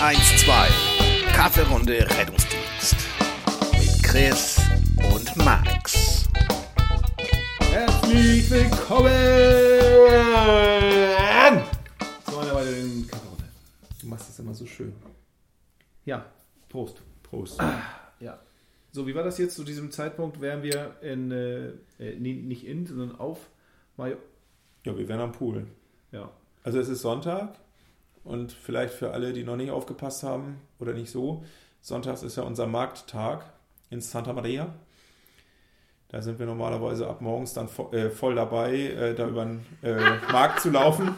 112. Kaffeerunde Rettungsdienst. Mit Chris und Max. Herzlich willkommen zu einer weiteren Kaffeerunde. Du machst das immer so schön. Ja, Prost. Prost. Ja. So, wie war das jetzt zu diesem Zeitpunkt? Wären wir in, äh, äh, nicht in, sondern auf Mayo. Ja, wir wären am Pool. Ja. Also es ist Sonntag und vielleicht für alle, die noch nicht aufgepasst haben oder nicht so, Sonntags ist ja unser Markttag in Santa Maria. Da sind wir normalerweise ab morgens dann vo äh, voll dabei, äh, da über den äh, Markt zu laufen,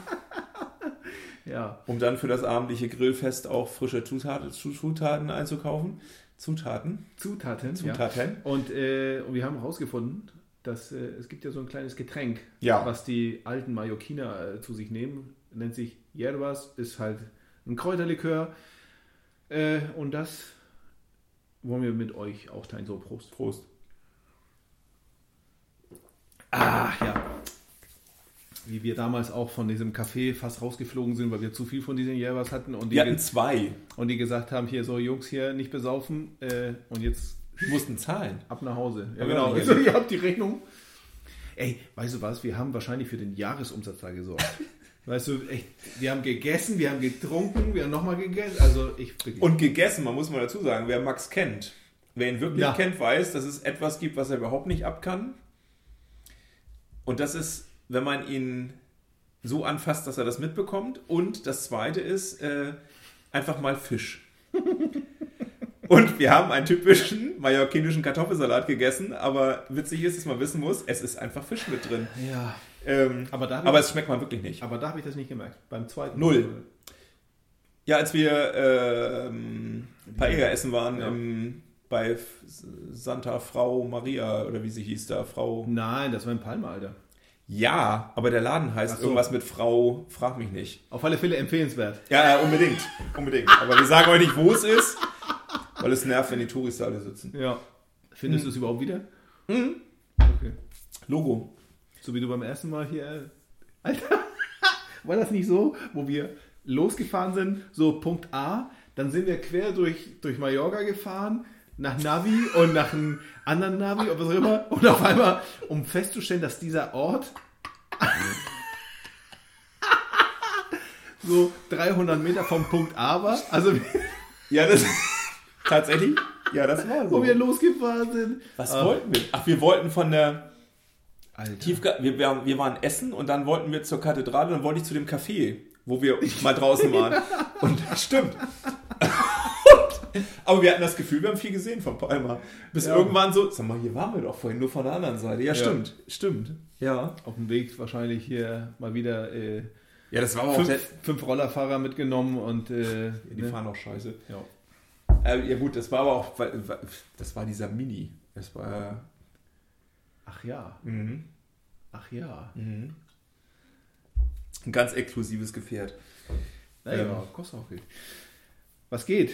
Ja. um dann für das abendliche Grillfest auch frische Zutaten, Zutaten einzukaufen. Zutaten? Zutaten. Zutaten. Ja. Und, äh, und wir haben herausgefunden, dass äh, es gibt ja so ein kleines Getränk, Ja. was die alten Mallorquiner äh, zu sich nehmen. Nennt sich Yerbas, ist halt ein Kräuterlikör. Äh, und das wollen wir mit euch auch teilen. So, Prost. Prost. Ah, ja. Wie wir damals auch von diesem Café fast rausgeflogen sind, weil wir zu viel von diesen Yerbas hatten und die, Wir hatten zwei. und die gesagt haben, hier so Jungs hier nicht besaufen äh, und jetzt Wir mussten zahlen. ab nach Hause. Ja, genau. ja, Also, ihr habt die Rechnung. Ey, weißt du was? Wir haben wahrscheinlich für den Jahresumsatz da gesorgt. Weißt du, echt, wir haben gegessen, wir haben getrunken, wir haben nochmal gegessen. Also ich Und gegessen, man muss mal dazu sagen, wer Max kennt, wer ihn wirklich Ja. kennt, weiß, dass es etwas gibt, was er überhaupt nicht ab kann. Und das ist, wenn man ihn so anfasst, dass er das mitbekommt. Und das zweite ist äh, einfach mal Fisch. Und wir haben einen typischen mallorquinischen Kartoffelsalat gegessen, aber witzig ist, dass man wissen muss, es ist einfach Fisch mit drin. ja, Ähm, Aber aber es schmeckt man wirklich nicht. aber da habe ich das nicht gemerkt. Beim zweiten. Null. Ja, als wir ähm, Paella essen waren Ja. im, bei Santa Frau Maria oder wie sie hieß da, Frau. Nein, das war in Palma, Alter. Ja, aber der Laden heißt so. irgendwas mit Frau, frag mich nicht. Auf alle Fälle empfehlenswert. Ja, ja, unbedingt, unbedingt. Aber wir sagen euch nicht, wo es ist, weil es nervt, wenn die Touristen alle sitzen. Ja. Findest Hm. du es überhaupt wieder? Okay. Logo. So wie du beim ersten Mal hier. Alter, war das nicht so, wo wir losgefahren sind, so Punkt A, dann sind wir quer durch, durch Mallorca gefahren, nach Navi und nach einem anderen Navi was auch immer. Und auf einmal, um festzustellen, dass dieser Ort so 300 Meter vom Punkt A war, also Ja, das tatsächlich. Ja, das war wo so. wir losgefahren sind. Was Ah, wollten wir? Ach, wir wollten von der Alter. Tiefga wir, wir, wir waren essen und dann wollten wir zur Kathedrale und dann wollte ich zu dem Café, wo wir mal draußen waren. Und stimmt. Und, aber wir hatten das Gefühl, wir haben viel gesehen von Palma. Bis Ja. irgendwann so, sag mal, hier waren wir doch vorhin, nur von der anderen Seite. Ja, stimmt, stimmt. Ja. Auf dem Weg wahrscheinlich hier mal wieder äh, Ja, das war aber auch der, fünf, fünf Rollerfahrer mitgenommen und äh, Die ne? fahren auch scheiße. ja. Äh, ja gut, das war aber auch, weil- weil- das war dieser Mini. Das war, Ach ja, mhm. ach ja. Mhm. ein ganz exklusives Gefährt. Naja, Ähm. kostet auch Geld. Was geht?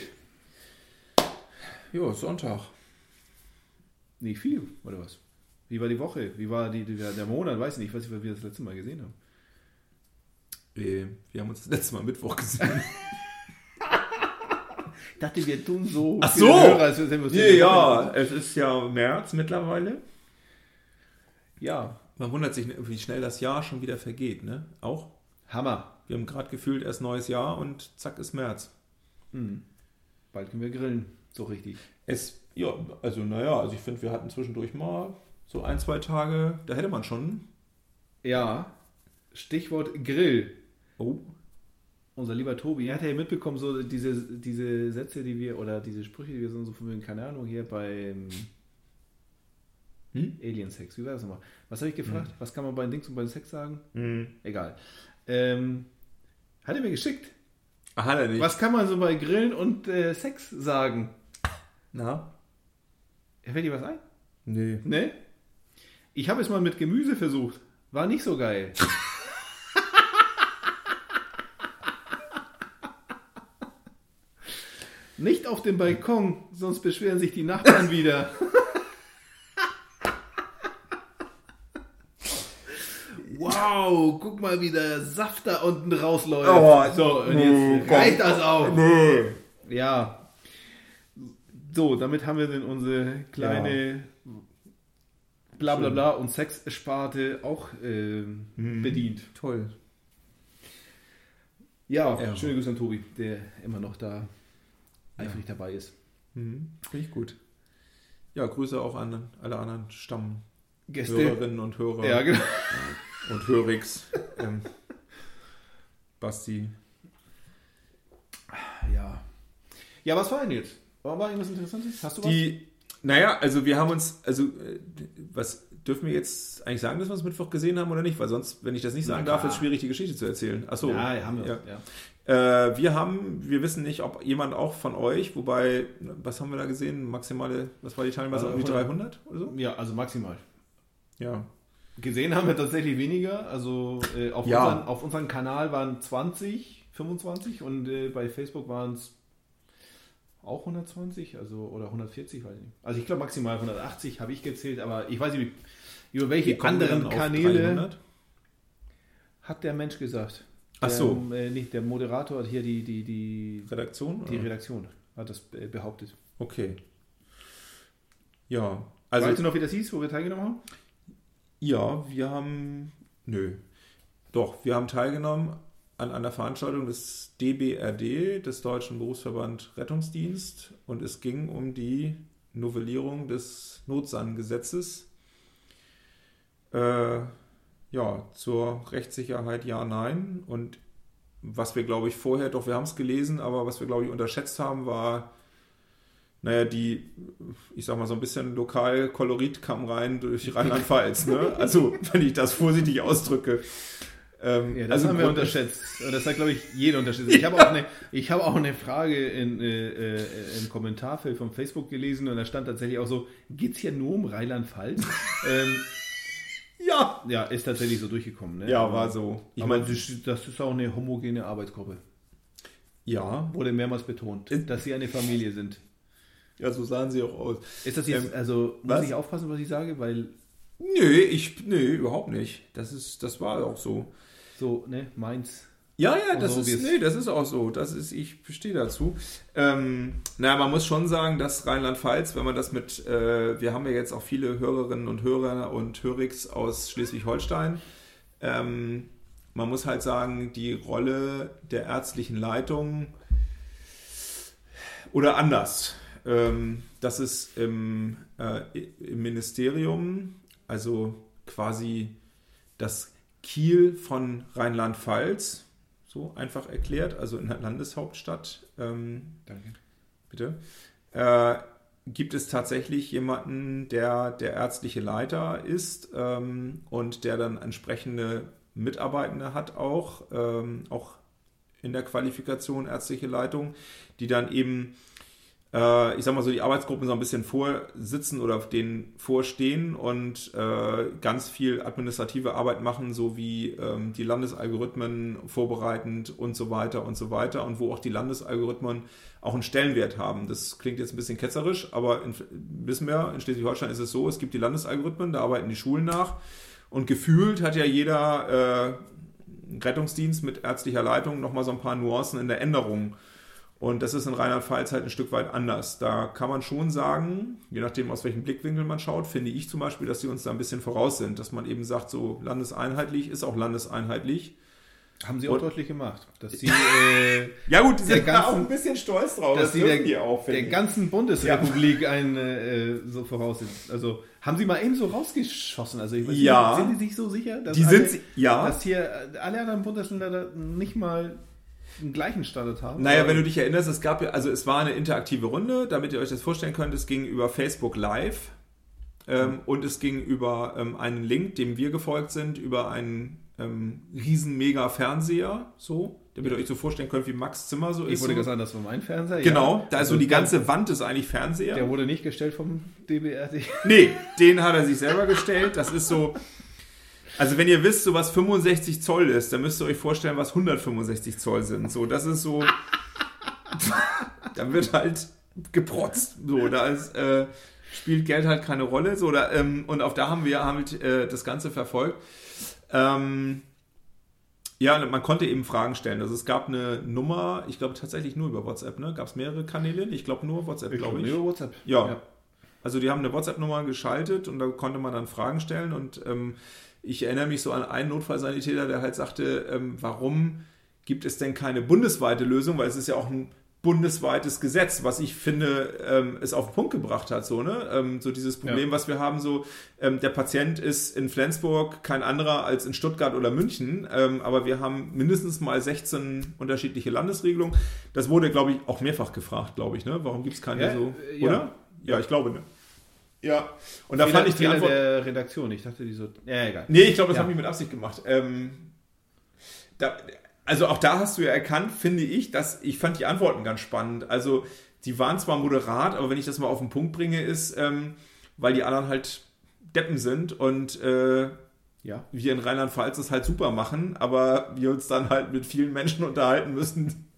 Jo, Sonntag. Nicht viel, oder was? Wie war die Woche? Wie war die, die, der Monat? Weiß nicht, ich weiß nicht, was wir das letzte Mal gesehen haben. Äh, Wir haben uns das letzte Mal Mittwoch gesehen. Ich dachte, wir tun so. Ach so! Hörer, als wir uns Ja, es ist ja März mittlerweile. Ja, Man wundert sich, wie schnell das Jahr schon wieder vergeht, ne? Auch. Hammer. Wir haben gerade gefühlt erst neues Jahr und zack ist März. Bald können wir grillen. So richtig. Es, ja, also naja, also ich finde, wir hatten zwischendurch mal so ein, zwei Tage, da hätte man schon. Ja, Stichwort Grill. Oh, Unser lieber Tobi, er hat ja mitbekommen, so diese, diese Sätze, die wir, oder diese Sprüche, die wir so von wegen, keine Ahnung, hier beim Hm? Alien Sex. Wie war das nochmal? Was habe ich gefragt? Was kann man bei Dings und bei Sex sagen? hm. Egal. Ähm, hat er mir geschickt. Ach, hat er nicht. Was kann man so bei Grillen und äh, Sex sagen? Na? Fällt dir was ein? Nee. Ne? Ich habe es mal mit Gemüse versucht. War nicht so geil. Nicht auf dem Balkon, sonst beschweren sich die Nachbarn wieder. wow, guck mal, wie der Saft da unten rausläuft. Oh, so, und nee, jetzt reicht das auch. Nee. Ja. So, damit haben wir denn unsere kleine bla bla bla und Sexsparte auch ähm, bedient. Toll. Ja, Ja. schöne Grüße an Tobi, der immer noch da eifrig dabei ist. Mhm. Finde ich gut. Ja, Grüße auch an alle anderen Stammhörerinnen Gäste. und Hörer Ja, genau. und Hörix. ähm, Basti. Ja. Ja, was war denn jetzt? War war irgendwas Interessantes? Hast du Die, naja, also wir haben uns, also äh, was dürfen wir jetzt eigentlich sagen, dass wir es Mittwoch gesehen haben oder nicht? Weil sonst, wenn ich das nicht sagen darf, ist es schwierig, die Geschichte zu erzählen. Achso. was? Ja, haben wir. Ja. Ja. Äh, wir haben, wir wissen nicht, ob jemand auch von euch, wobei, was haben wir da gesehen? Maximale, was war die Teilnehmer? Also irgendwie 100. 300 oder so? ja, also maximal. Ja. Gesehen haben wir tatsächlich weniger. Also äh, auf, Ja. unseren, auf unserem Kanal waren 20, 25 und äh, bei Facebook waren es auch 120, also oder 140, weiß ich nicht. Also ich glaube maximal 180 habe ich gezählt, aber ich weiß nicht, über welche anderen Kanäle 300? hat der Mensch gesagt. Ach Der, so. Äh, nicht der Moderator, hat hier die, die, die, Redaktion? die oder? Redaktion hat das behauptet. Okay. Ja, Also, also weißt du noch, wie das hieß, wo wir teilgenommen haben? Ja, wir haben, nö, doch, wir haben teilgenommen an einer Veranstaltung des DBRD, des Deutschen Berufsverband Rettungsdienst, und es ging um die Novellierung des Notsan-Gesetzes. Äh, ja, zur Rechtssicherheit ja, nein. Und was wir, glaube ich, vorher, doch, wir haben es gelesen, aber was wir, glaube ich, unterschätzt haben, war, naja, die, ich sag mal, so ein bisschen Lokalkolorit kam rein durch Rheinland-Pfalz. Ne? Also, wenn ich das vorsichtig ausdrücke. Ähm, Ja, das also haben wir unterschätzt. Und das hat, glaube ich, jeder unterschätzt. Ich habe auch eine, ich habe auch eine Frage in, äh, äh, im Kommentarfeld von Facebook gelesen und da stand tatsächlich auch so, geht's hier nur um Rheinland-Pfalz? ähm, Ja. ja, ist tatsächlich so durchgekommen. Ne? Ja, war so. Ich Aber meine, das, ist- auch eine homogene Arbeitsgruppe. ja. Wurde mehrmals betont, Ist- dass sie eine Familie sind. Ja, so sahen sie auch aus. Ist das jetzt, Ähm, also, muss was? ich aufpassen, was ich sage? Weil, Nö, ich, nö, überhaupt nicht. Das ist, das war auch so. so, ne, meins. Ja, ja, das so ist, nee, das ist auch so. Das ist, ich stehe dazu. Ähm, naja, man muss schon sagen, dass Rheinland-Pfalz, wenn man das mit, äh, wir haben ja jetzt auch viele Hörerinnen und Hörer und Hörix aus Schleswig-Holstein. Ähm, man muss halt sagen, die Rolle der ärztlichen Leitung oder anders. Ähm, das ist im, äh, im Ministerium, also quasi das Kiel von Rheinland-Pfalz, so einfach erklärt, also in der Landeshauptstadt, ähm, Danke. bitte, äh, gibt es tatsächlich jemanden, der der ärztliche Leiter ist ähm, und der dann entsprechende Mitarbeitende hat auch, ähm, auch in der Qualifikation ärztliche Leitung, die dann eben, äh, ich sag mal so, die Arbeitsgruppen so ein bisschen vorsitzen oder denen vorstehen und äh, ganz viel administrative Arbeit machen, so wie ähm, die Landesalgorithmen vorbereitend und so weiter und so weiter und wo auch die Landesalgorithmen auch einen Stellenwert haben. Das klingt jetzt ein bisschen ketzerisch, aber in, wissen wir, in Schleswig-Holstein ist es so, es gibt die Landesalgorithmen, da arbeiten die Schulen nach und gefühlt hat ja jeder äh, Rettungsdienst mit ärztlicher Leitung nochmal so ein paar Nuancen in der Änderung. Und das ist in Rheinland-Pfalz halt ein Stück weit anders. Da kann man schon sagen, je nachdem aus welchem Blickwinkel man schaut, finde ich zum Beispiel, dass sie uns da ein bisschen voraus sind, dass man eben sagt, so landeseinheitlich ist auch landeseinheitlich. Haben sie auch Und- deutlich gemacht, dass sie äh, Ja gut, Der sind da ganzen- auch ein bisschen stolz drauf. dass sie der, auch, der ganzen Bundesrepublik ein, äh, so voraus sind. Also haben sie mal eben so rausgeschossen. Also ich weiß Ja. nicht, sind die sich so sicher, dass, Die alle, sind, sie- ja. dass hier alle anderen Bundesländer nicht mal gleichen Standard haben? Naja, wenn du dich erinnerst, es gab ja, also es war eine interaktive Runde, damit ihr euch das vorstellen könnt, es ging über Facebook Live ähm, und es ging über ähm, einen Link, dem wir gefolgt sind, über einen ähm, riesen mega Fernseher, so, damit ihr euch so vorstellen könnt, wie Max Zimmer so ich ist. wurde so. gesagt, das war mein Fernseher. Genau, ja. da ist so Also die ganze Wand ist eigentlich Fernseher. Der wurde nicht gestellt vom DBRD. Nee, den hat er sich selber gestellt. Das ist so. Also wenn ihr wisst, so was 65 Zoll ist, dann müsst ihr euch vorstellen, was 165 Zoll sind. So, das ist so. da wird halt geprotzt. So, da ist, äh, spielt Geld halt keine Rolle. So, da, ähm, und auf da haben wir halt äh, das Ganze verfolgt. Ähm, ja, man konnte eben Fragen stellen. Also es gab eine Nummer, ich glaube tatsächlich nur über WhatsApp, ne? Gab es mehrere Kanäle? Ich glaube nur WhatsApp, glaube ich. Über WhatsApp. Ja. Also die haben eine WhatsApp-Nummer geschaltet und da konnte man dann Fragen stellen und ähm, ich erinnere mich so an einen Notfallsanitäter, der halt sagte, ähm, warum gibt es denn keine bundesweite Lösung, weil es ist ja auch ein bundesweites Gesetz, was ich finde, ähm, es auf den Punkt gebracht hat. So, ne? Ähm, so dieses Problem, ja. was wir haben, so ähm, der Patient ist in Flensburg kein anderer als in Stuttgart oder München, ähm, aber wir haben mindestens mal 16 unterschiedliche Landesregelungen. Das wurde, glaube ich, auch mehrfach gefragt, glaube ich. Ne? Warum gibt es keine ja, so, ja. oder? Ja, ich glaube, ne? Ja, und da Fehler, fand ich die Antwort... der Redaktion, ich dachte, die so... Ja, egal. Nee, ich glaube, das ja. haben die mit Absicht gemacht. Ähm, da, also auch da hast du ja erkannt, finde ich, dass ich fand die Antworten ganz spannend. Also die waren zwar moderat, aber wenn ich das mal auf den Punkt bringe, ist, ähm, weil die anderen halt Deppen sind und äh, ja. wir in Rheinland-Pfalz das halt super machen, aber wir uns dann halt mit vielen Menschen unterhalten müssen,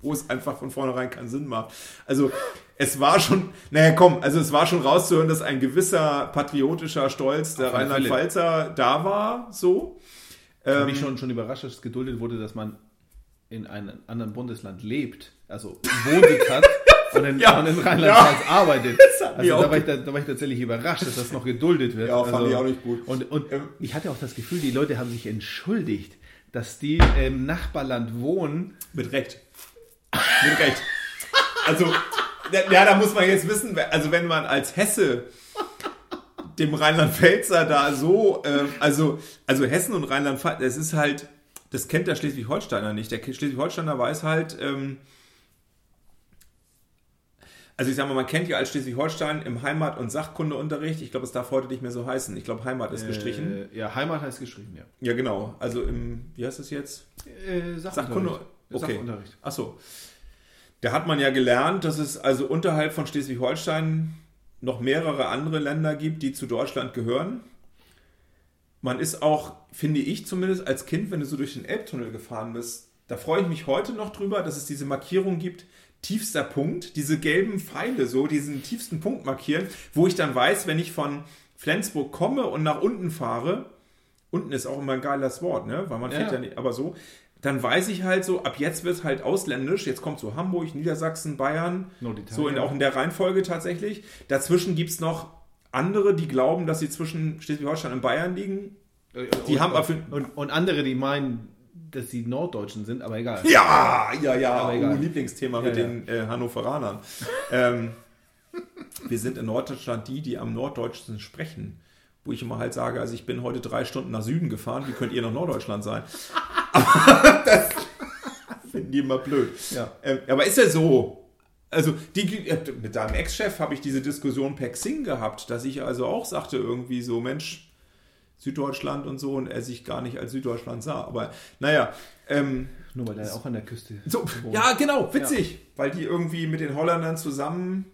wo es einfach von vornherein keinen Sinn macht. Also es war schon, naja komm, also es war schon rauszuhören, dass ein gewisser patriotischer Stolz der Rheinland-Pfalzer da war, so. Ich ähm, mich schon, schon überrascht, dass es geduldet wurde, dass man in einem anderen Bundesland lebt, also Wohnsitz hat und in, ja, in Rheinland-Pfalz ja. arbeitet. Also da war, ich, da, da war, ich, tatsächlich überrascht, dass das noch geduldet wird. Ja, fand also, ich auch nicht gut. Und, und ähm, ich hatte auch das Gefühl, die Leute haben sich entschuldigt, dass die im Nachbarland wohnen. Mit Recht. Mit Recht. Also, ja, da muss man jetzt wissen, also wenn man als Hesse dem Rheinland-Pfälzer da so, äh, also, also Hessen und Rheinland-Pfalz, das ist halt, das kennt der Schleswig-Holsteiner nicht. Der Schleswig-Holsteiner weiß halt, ähm, also ich sag mal, man kennt ja als Schleswig-Holstein im Heimat- und Sachkundeunterricht, ich glaube, es darf heute nicht mehr so heißen. Ich glaube, Heimat ist äh, gestrichen. Ja, Heimat heißt gestrichen, ja. Ja, genau. Also im, wie heißt es jetzt? Äh, Sachkunde. Okay. Sachunterricht. Ach so. Da hat man ja gelernt, dass es also unterhalb von Schleswig-Holstein noch mehrere andere Länder gibt, die zu Deutschland gehören. Man ist auch, finde ich zumindest als Kind, wenn du so durch den Elbtunnel gefahren bist, da freue ich mich heute noch drüber, dass es diese Markierung gibt, tiefster Punkt, diese gelben Pfeile so, diesen tiefsten Punkt markieren, wo ich dann weiß, wenn ich von Flensburg komme und nach unten fahre, unten ist auch immer ein geiles Wort, ne? Weil man fährt ja, ja nicht, aber so, dann weiß ich halt so, ab jetzt wird es halt ausländisch. Jetzt kommt so Hamburg, Niedersachsen, Bayern. So in, auch in der Reihenfolge tatsächlich. Dazwischen gibt es noch andere, die glauben, dass sie zwischen Schleswig-Holstein und Bayern liegen. Äh, die und, haben und, und, und, andere, die meinen, dass sie Norddeutschen sind, aber egal. Ja, ja, ja. Oh, Lieblingsthema ja, mit ja. den äh, Hannoveranern. ähm, wir sind in Norddeutschland die, die am Norddeutschen sprechen wo ich immer halt sage, also ich bin heute drei Stunden nach Süden gefahren, wie könnt ihr nach Norddeutschland sein? Aber das finden die immer blöd. Ja. Ähm, aber ist ja so. Also die, äh, mit deinem Ex-Chef habe ich diese Diskussion per Xing gehabt, dass ich also auch sagte irgendwie so, Mensch, Süddeutschland und so und er sich gar nicht als Süddeutschland sah. Aber naja. Ähm, Nur weil er auch an der Küste so, Ja, genau, witzig. Ja. Weil die irgendwie mit den Holländern zusammen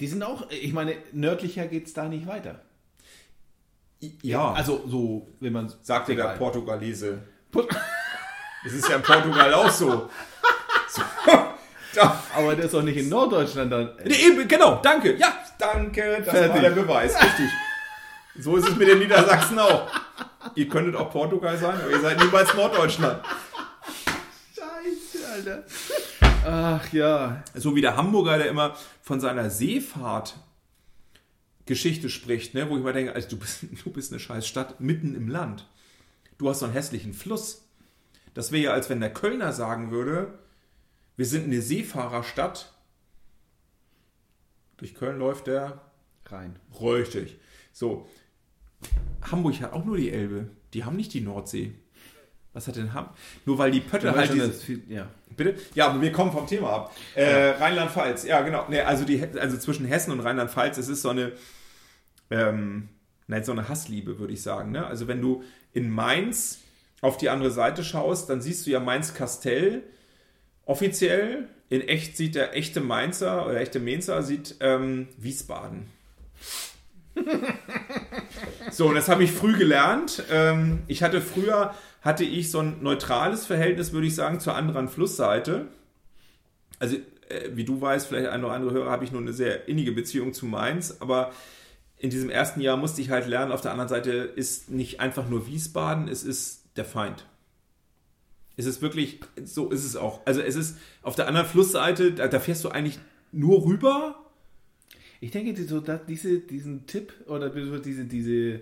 die sind auch, ich meine, nördlicher geht es da nicht weiter. Ja. Also so, wenn man. Sagte der Portugalese. Es ist ja in Portugal auch so. so. Aber der ist doch nicht in Norddeutschland dann. Nee, eben, genau, danke. Ja, danke. Das Fertig. war der Beweis. Richtig. So ist es mit den Niedersachsen auch. Ihr könntet auch Portugal sein, aber ihr seid niemals Norddeutschland. Scheiße, Alter. Ach ja. So wie der Hamburger, der immer von seiner Seefahrt Geschichte spricht, ne? wo ich mir denke, also du bist, du bist eine scheiß Stadt mitten im Land. Du hast so einen hässlichen Fluss. Das wäre ja, als wenn der Kölner sagen würde, wir sind eine Seefahrerstadt. Durch Köln läuft der rein. Richtig. So. Hamburg hat auch nur die Elbe. Die haben nicht die Nordsee. Was hat denn Hamburg? Nur weil die Pötte halt. Diese, viel, ja. Bitte? Ja, aber wir kommen vom Thema ab. Äh, ja. Rheinland-Pfalz, ja, genau. Nee, also, die, also zwischen Hessen und Rheinland-Pfalz, es ist so eine, ähm, nein, so eine Hassliebe, würde ich sagen. Ne? Also, wenn du in Mainz auf die andere Seite schaust, dann siehst du ja Mainz-Kastell offiziell. In echt sieht der echte Mainzer oder echte Mainzer sieht ähm, Wiesbaden. so, und das habe ich früh gelernt. Ähm, ich hatte früher hatte ich so ein neutrales Verhältnis, würde ich sagen, zur anderen Flussseite. Also, äh, wie du weißt, vielleicht ein oder andere Hörer, habe ich nur eine sehr innige Beziehung zu Mainz, aber in diesem ersten Jahr musste ich halt lernen, auf der anderen Seite ist nicht einfach nur Wiesbaden, es ist der Feind. Es ist wirklich, so ist es auch. Also es ist auf der anderen Flussseite, da, da fährst du eigentlich nur rüber. Ich denke, so, diese, diesen Tipp oder diese, diese,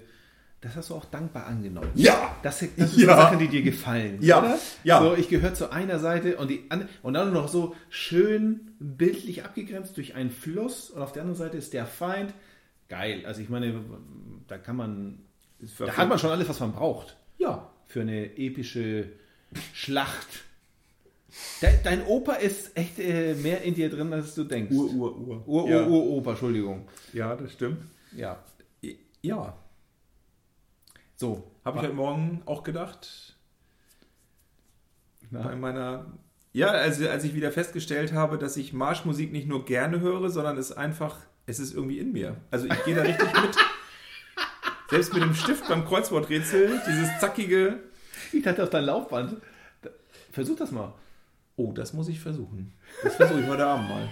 das hast du auch dankbar angenommen. Ja! Das, das sind Ja. Sachen, die dir gefallen. Ja. Oder? Ja. So, ich gehöre zu einer Seite und, die andere, und dann noch so schön bildlich abgegrenzt durch einen Fluss und auf der anderen Seite ist der Feind. Geil. Also ich meine, da kann man, da hat man schon alles, was man braucht Ja. für eine epische Schlacht. De, dein Opa ist echt äh, mehr in dir drin, als du denkst. Ur, Ur, Ur. Ur, ja. Ur, Ur, Opa, Entschuldigung. ja, das stimmt. Ja. Ja. So. Habe ich heute Morgen auch gedacht. Na? Bei meiner. Ja, also als ich wieder festgestellt habe, dass ich Marschmusik nicht nur gerne höre, sondern es einfach, es ist irgendwie in mir. Also ich gehe da richtig mit. Selbst mit dem Stift beim Kreuzworträtsel, dieses zackige. Ich dachte auf dein Laufband. Versuch das mal. Oh, das muss ich versuchen. Das versuche ich heute Abend mal.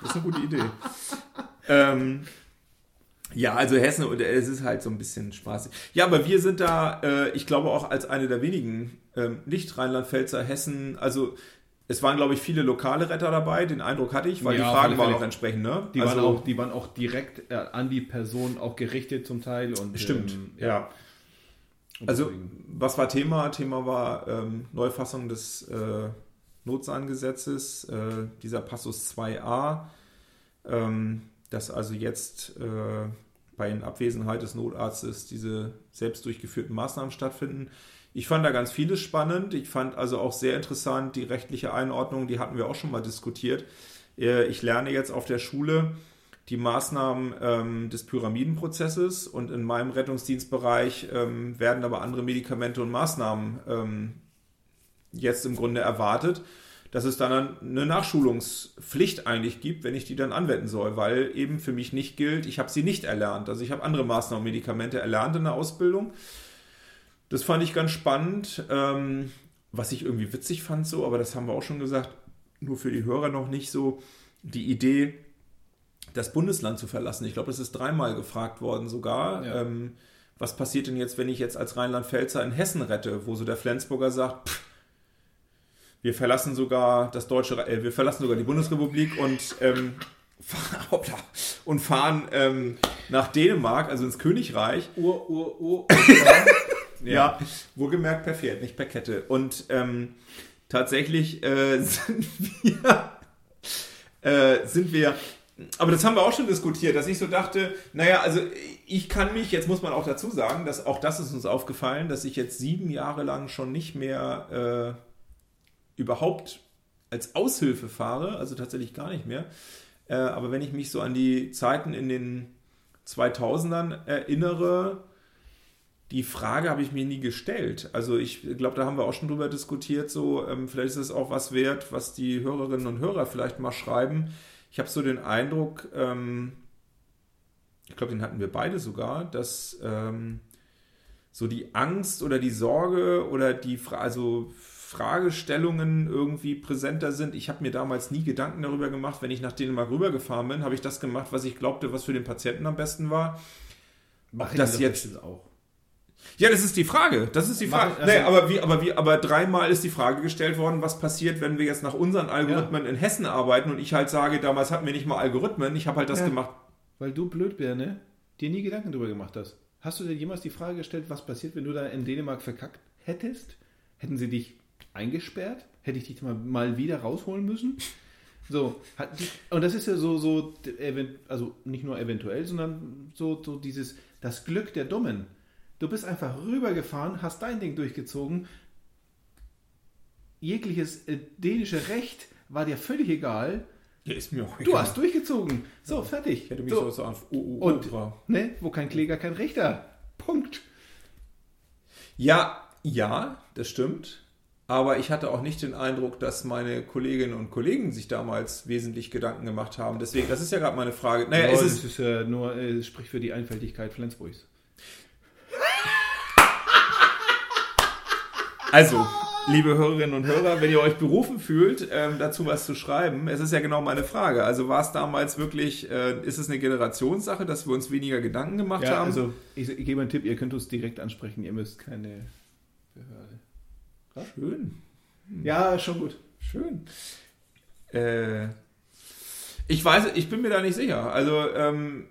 Das ist eine gute Idee. Ähm, ja, also Hessen, und es ist halt so ein bisschen spaßig. Ja, aber wir sind da, äh, ich glaube auch als eine der wenigen ähm, Nicht-Rheinland-Pfälzer Hessen, also es waren, glaube ich, viele lokale Retter dabei, den Eindruck hatte ich, weil Ja, die Fragen waren auch entsprechend, ne? Die, also, waren, auch, die waren auch direkt äh, an die Person auch gerichtet zum Teil. Und, Stimmt, ähm, ja. und Also, was war Thema? Thema war ähm, Neufassung des äh, Notsahngesetzes, äh, dieser Passus 2a, ähm, dass also jetzt äh, bei Abwesenheit des Notarztes diese selbst durchgeführten Maßnahmen stattfinden. Ich fand da ganz vieles spannend. Ich fand also auch sehr interessant die rechtliche Einordnung, die hatten wir auch schon mal diskutiert. Äh, ich lerne jetzt auf der Schule die Maßnahmen ähm, des Pyramidenprozesses und in meinem Rettungsdienstbereich ähm, werden aber andere Medikamente und Maßnahmen ähm, jetzt im Grunde erwartet, dass es dann eine Nachschulungspflicht eigentlich gibt, wenn ich die dann anwenden soll, weil eben für mich nicht gilt, ich habe sie nicht erlernt. Also ich habe andere Maßnahmen und Medikamente erlernt in der Ausbildung. Das fand ich ganz spannend, ähm, was ich irgendwie witzig fand so, aber das haben wir auch schon gesagt, nur für die Hörer noch nicht so, die Idee, das Bundesland zu verlassen. Ich glaube, das ist dreimal gefragt worden sogar. Ja. Ähm, was passiert denn jetzt, wenn ich jetzt als Rheinland-Pfälzer in Hessen rette, wo so der Flensburger sagt, pff, wir verlassen sogar das deutsche, äh, wir verlassen sogar die Bundesrepublik und ähm, und fahren ähm, nach Dänemark, also ins Königreich. Ur, Ur, Ur. Ja, wohlgemerkt per Pferd, nicht per Kette. Und ähm, tatsächlich äh, sind wir, äh, sind wir, aber das haben wir auch schon diskutiert, dass ich so dachte, naja, also ich kann mich, jetzt muss man auch dazu sagen, dass auch das ist uns aufgefallen, dass ich jetzt sieben Jahre lang schon nicht mehr äh, überhaupt als Aushilfe fahre, also tatsächlich gar nicht mehr. Äh, aber wenn ich mich so an die Zeiten in den 2000ern erinnere, die Frage habe ich mir nie gestellt. Also ich glaube, da haben wir auch schon drüber diskutiert. So, ähm, vielleicht ist es auch was wert, was die Hörerinnen und Hörer vielleicht mal schreiben. Ich habe so den Eindruck, ähm, ich glaube, den hatten wir beide sogar, dass ähm, so die Angst oder die Sorge oder die Fra also Fragestellungen irgendwie präsenter sind. Ich habe mir damals nie Gedanken darüber gemacht, wenn ich nach Dänemark rübergefahren bin, habe ich das gemacht, was ich glaubte, was für den Patienten am besten war. Mach das das jetzt auch. Ja, das ist die Frage. Das ist die Frage. Also- nee, aber wie, aber wie, aber dreimal ist die Frage gestellt worden, was passiert, wenn wir jetzt nach unseren Algorithmen in Hessen arbeiten und ich halt sage, damals hatten wir nicht mal Algorithmen, ich habe halt das Ja. gemacht. Weil du Blödbirne dir nie Gedanken darüber gemacht hast. Hast du dir jemals die Frage gestellt, was passiert, wenn du da in Dänemark verkackt hättest? Hätten sie dich eingesperrt? Hätte ich dich mal, mal wieder rausholen müssen? So, und das ist ja so, so, also nicht nur eventuell, sondern so, so dieses, das Glück der Dummen. Du bist einfach rübergefahren, hast dein Ding durchgezogen. Jegliches äh, dänische Recht war dir völlig egal. Ja, ist mir auch Du hast durchgezogen. So, fertig. Ich hätte mich so. so, auf oh, oh, Und-. Ne? Wo kein Kläger, kein Richter. Punkt. Ja, ja, das stimmt. Aber ich hatte auch nicht den Eindruck, dass meine Kolleginnen und Kollegen sich damals wesentlich Gedanken gemacht haben. Deswegen, das ist ja gerade meine Frage. Naja, Ja, es ist, ist ja nur, äh, es spricht für die Einfältigkeit Flensburgs. Also, liebe Hörerinnen und Hörer, wenn ihr euch berufen fühlt, ähm, dazu was zu schreiben, es ist ja genau meine Frage. Also war es damals wirklich, äh, ist es eine Generationssache, dass wir uns weniger Gedanken gemacht Ja, haben? also ich, ich gebe einen Tipp, ihr könnt uns direkt ansprechen, ihr müsst keine Behörde. schön, Ja, schon gut. schön. Äh, ich weiß, ich bin mir da nicht sicher. Also ähm,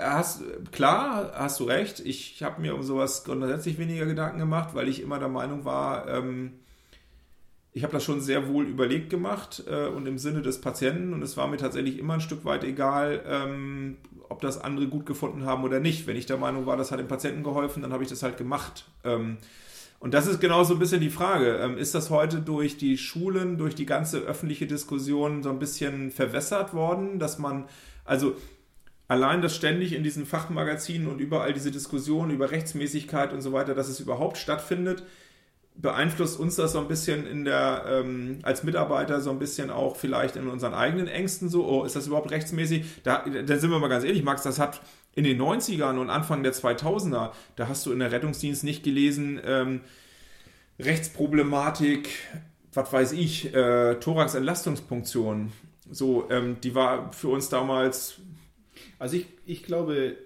hast, klar, hast du recht. Ich habe mir um sowas grundsätzlich weniger Gedanken gemacht, weil ich immer der Meinung war, ähm, ich habe das schon sehr wohl überlegt gemacht äh, und im Sinne des Patienten und es war mir tatsächlich immer ein Stück weit egal, ähm, ob das andere gut gefunden haben oder nicht. Wenn ich der Meinung war, das hat dem Patienten geholfen, dann habe ich das halt gemacht. Ähm, und das ist genau so ein bisschen die Frage. Ähm, ist das heute durch die Schulen, durch die ganze öffentliche Diskussion so ein bisschen verwässert worden, dass man, also allein das ständig in diesen Fachmagazinen und überall diese Diskussion über Rechtsmäßigkeit und so weiter, dass es überhaupt stattfindet, beeinflusst uns das so ein bisschen in der, ähm, als Mitarbeiter so ein bisschen auch vielleicht in unseren eigenen Ängsten so, oh, ist das überhaupt rechtsmäßig? Da, da sind wir mal ganz ehrlich, Max, das hat in den 90ern und Anfang der 2000er, da hast du in der Rettungsdienst nicht gelesen, ähm, Rechtsproblematik, was weiß ich, äh, Thorax-Entlastungspunktion. So, ähm, die war für uns damals, Also ich, ich glaube,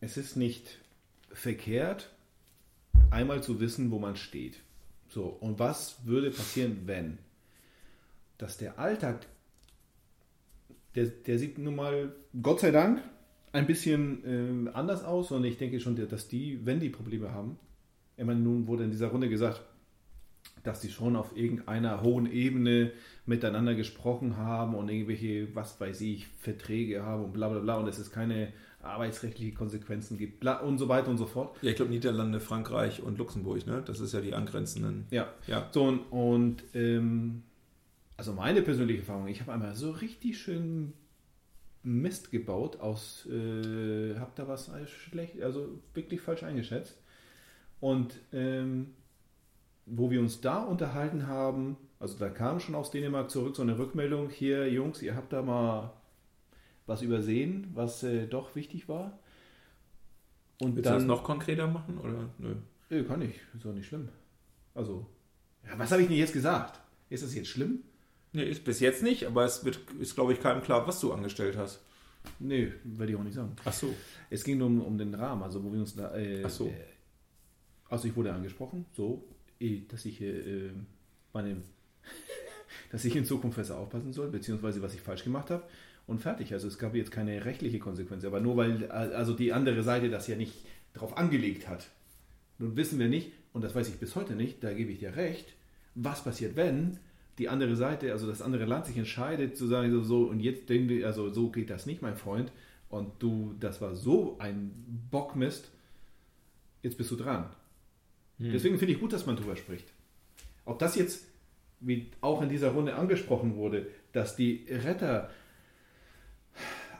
es ist nicht verkehrt, einmal zu wissen, wo man steht. So, und was würde passieren, wenn? Dass der Alltag, der, der sieht nun mal, Gott sei Dank, ein bisschen äh, anders aus. Und ich denke schon, dass die, wenn die Probleme haben, meine, nun wurde in dieser Runde gesagt, dass die schon auf irgendeiner hohen Ebene miteinander gesprochen haben und irgendwelche, was weiß ich, Verträge haben und bla bla bla und es ist keine arbeitsrechtliche Konsequenzen gibt bla und so weiter und so fort. ja, ich glaube Niederlande, Frankreich und Luxemburg, ne? Das ist ja die angrenzenden. Ja. Ja. So und, und ähm, also meine persönliche Erfahrung, ich habe einmal so richtig schön Mist gebaut aus, äh, hab da was schlecht, also wirklich falsch eingeschätzt. Und ähm, wo wir uns da unterhalten haben, also da kam schon aus Dänemark zurück so eine Rückmeldung, hier Jungs, ihr habt da mal was übersehen, was äh, doch wichtig war. Und Willst du das noch konkreter machen? Oder? Nö. Nö, kann ich, ist doch nicht schlimm. Also, ja, was habe ich denn jetzt gesagt? Ist das jetzt schlimm? Nee, ist bis jetzt nicht, aber es wird, ist, glaube ich, keinem klar, was du angestellt hast. Nee, werde ich auch nicht sagen. Ach so. Es ging nur um, um den Rahmen, also wo wir uns da. Äh, Ach so. Äh, also ich wurde angesprochen, so, eh, dass ich äh, meine, dass ich in Zukunft besser aufpassen soll, beziehungsweise was ich falsch gemacht habe und fertig. Also es gab jetzt keine rechtliche Konsequenz, aber nur weil also die andere Seite das ja nicht drauf angelegt hat. Nun wissen wir nicht, und das weiß ich bis heute nicht, da gebe ich dir recht, was passiert, wenn die andere Seite, also das andere Land sich entscheidet zu sagen, so, so und jetzt denke also so geht das nicht, mein Freund, und du, das war so ein Bockmist, jetzt bist du dran. Deswegen finde ich gut, dass man drüber spricht. Ob das jetzt, wie auch in dieser Runde angesprochen wurde, dass die Retter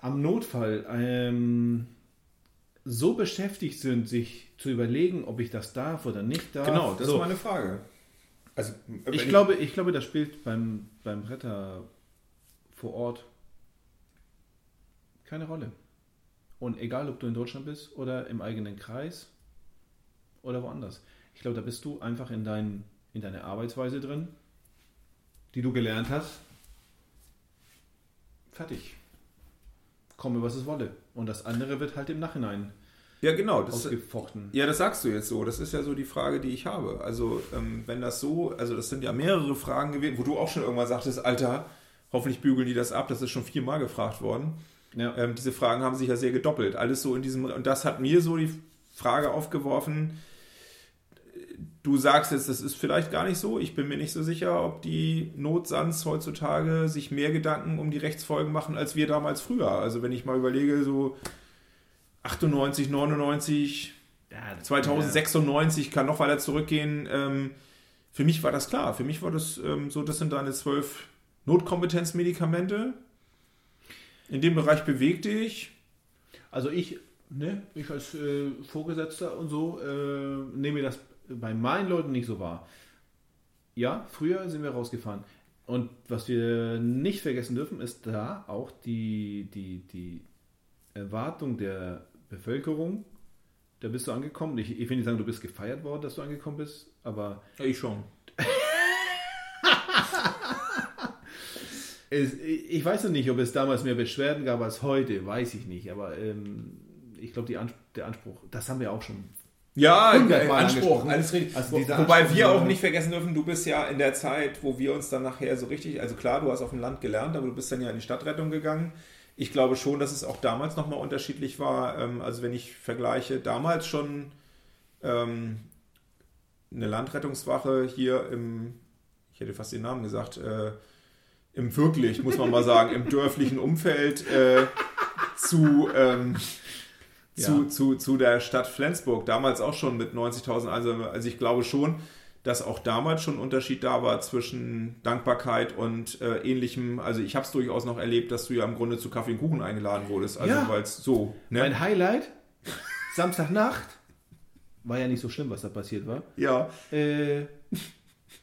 am Notfall ähm, so beschäftigt sind, sich zu überlegen, ob ich das darf oder nicht darf. Genau, das so. ist meine Frage. Also, Ich glaube, ich glaube, das spielt beim, beim Retter vor Ort keine Rolle. Und egal, ob du in Deutschland bist oder im eigenen Kreis oder woanders. Ich glaube, da bist du einfach in, dein, in deine Arbeitsweise drin, die du gelernt hast. Fertig. Komme, was es wolle. Und das andere wird halt im Nachhinein Ja, genau. Das, ausgefochten. ja, das sagst du jetzt so. Das ist ja so die Frage, die ich habe. Also, ähm, wenn das so, also das sind ja mehrere Fragen gewesen, wo du auch schon irgendwann sagtest, Alter, hoffentlich bügeln die das ab. Das ist schon viermal gefragt worden. Ja. Ähm, diese Fragen haben sich ja sehr gedoppelt. Alles so in diesem, und das hat mir so die Frage aufgeworfen. Du sagst jetzt, das ist vielleicht gar nicht so. Ich bin mir nicht so sicher, ob die Notsans heutzutage sich mehr Gedanken um die Rechtsfolgen machen, als wir damals früher. Also wenn ich mal überlege, so 98, 99, Ja, 2096 kann noch weiter zurückgehen. Ähm, für mich war das klar. Für mich war das ähm, so, das sind deine zwölf Notkompetenzmedikamente. In dem Bereich beweg dich. Also ich, ne, ich als äh, Vorgesetzter und so, äh, nehme das bei meinen Leuten nicht so wahr. Ja, früher sind wir rausgefahren. Und was wir nicht vergessen dürfen, ist da auch die, die, die Erwartung der Bevölkerung. Da bist du angekommen. Ich, ich will nicht sagen, du bist gefeiert worden, dass du angekommen bist, aber Ich schon. Es, ich weiß noch nicht, ob es damals mehr Beschwerden gab als heute, weiß ich nicht. Aber ähm, ich glaube, Ans- der Anspruch, das haben wir auch schon. Ja, äh, Anspruch, alles richtig. Also wobei Anspruch, wir auch nicht vergessen dürfen, du bist ja in der Zeit, wo wir uns dann nachher so richtig, also klar, du hast auf dem Land gelernt, aber du bist dann ja in die Stadtrettung gegangen. Ich glaube schon, dass es auch damals nochmal unterschiedlich war. Ähm, also wenn ich vergleiche, damals schon ähm, eine Landrettungswache hier im, ich hätte fast den Namen gesagt, äh, im wirklich, muss man mal sagen, im dörflichen Umfeld äh, zu, ähm, zu, Ja. zu, zu der Stadt Flensburg. Damals auch schon mit 90.000 Einwohnern. Also ich glaube schon, dass auch damals schon ein Unterschied da war zwischen Dankbarkeit und äh, ähnlichem. Also ich habe es durchaus noch erlebt, dass du ja im Grunde zu Kaffee und Kuchen eingeladen wurdest. Also Ja. weil es so. Ne? Mein Highlight, Samstagnacht, war ja nicht so schlimm, was da passiert war. ja. Äh,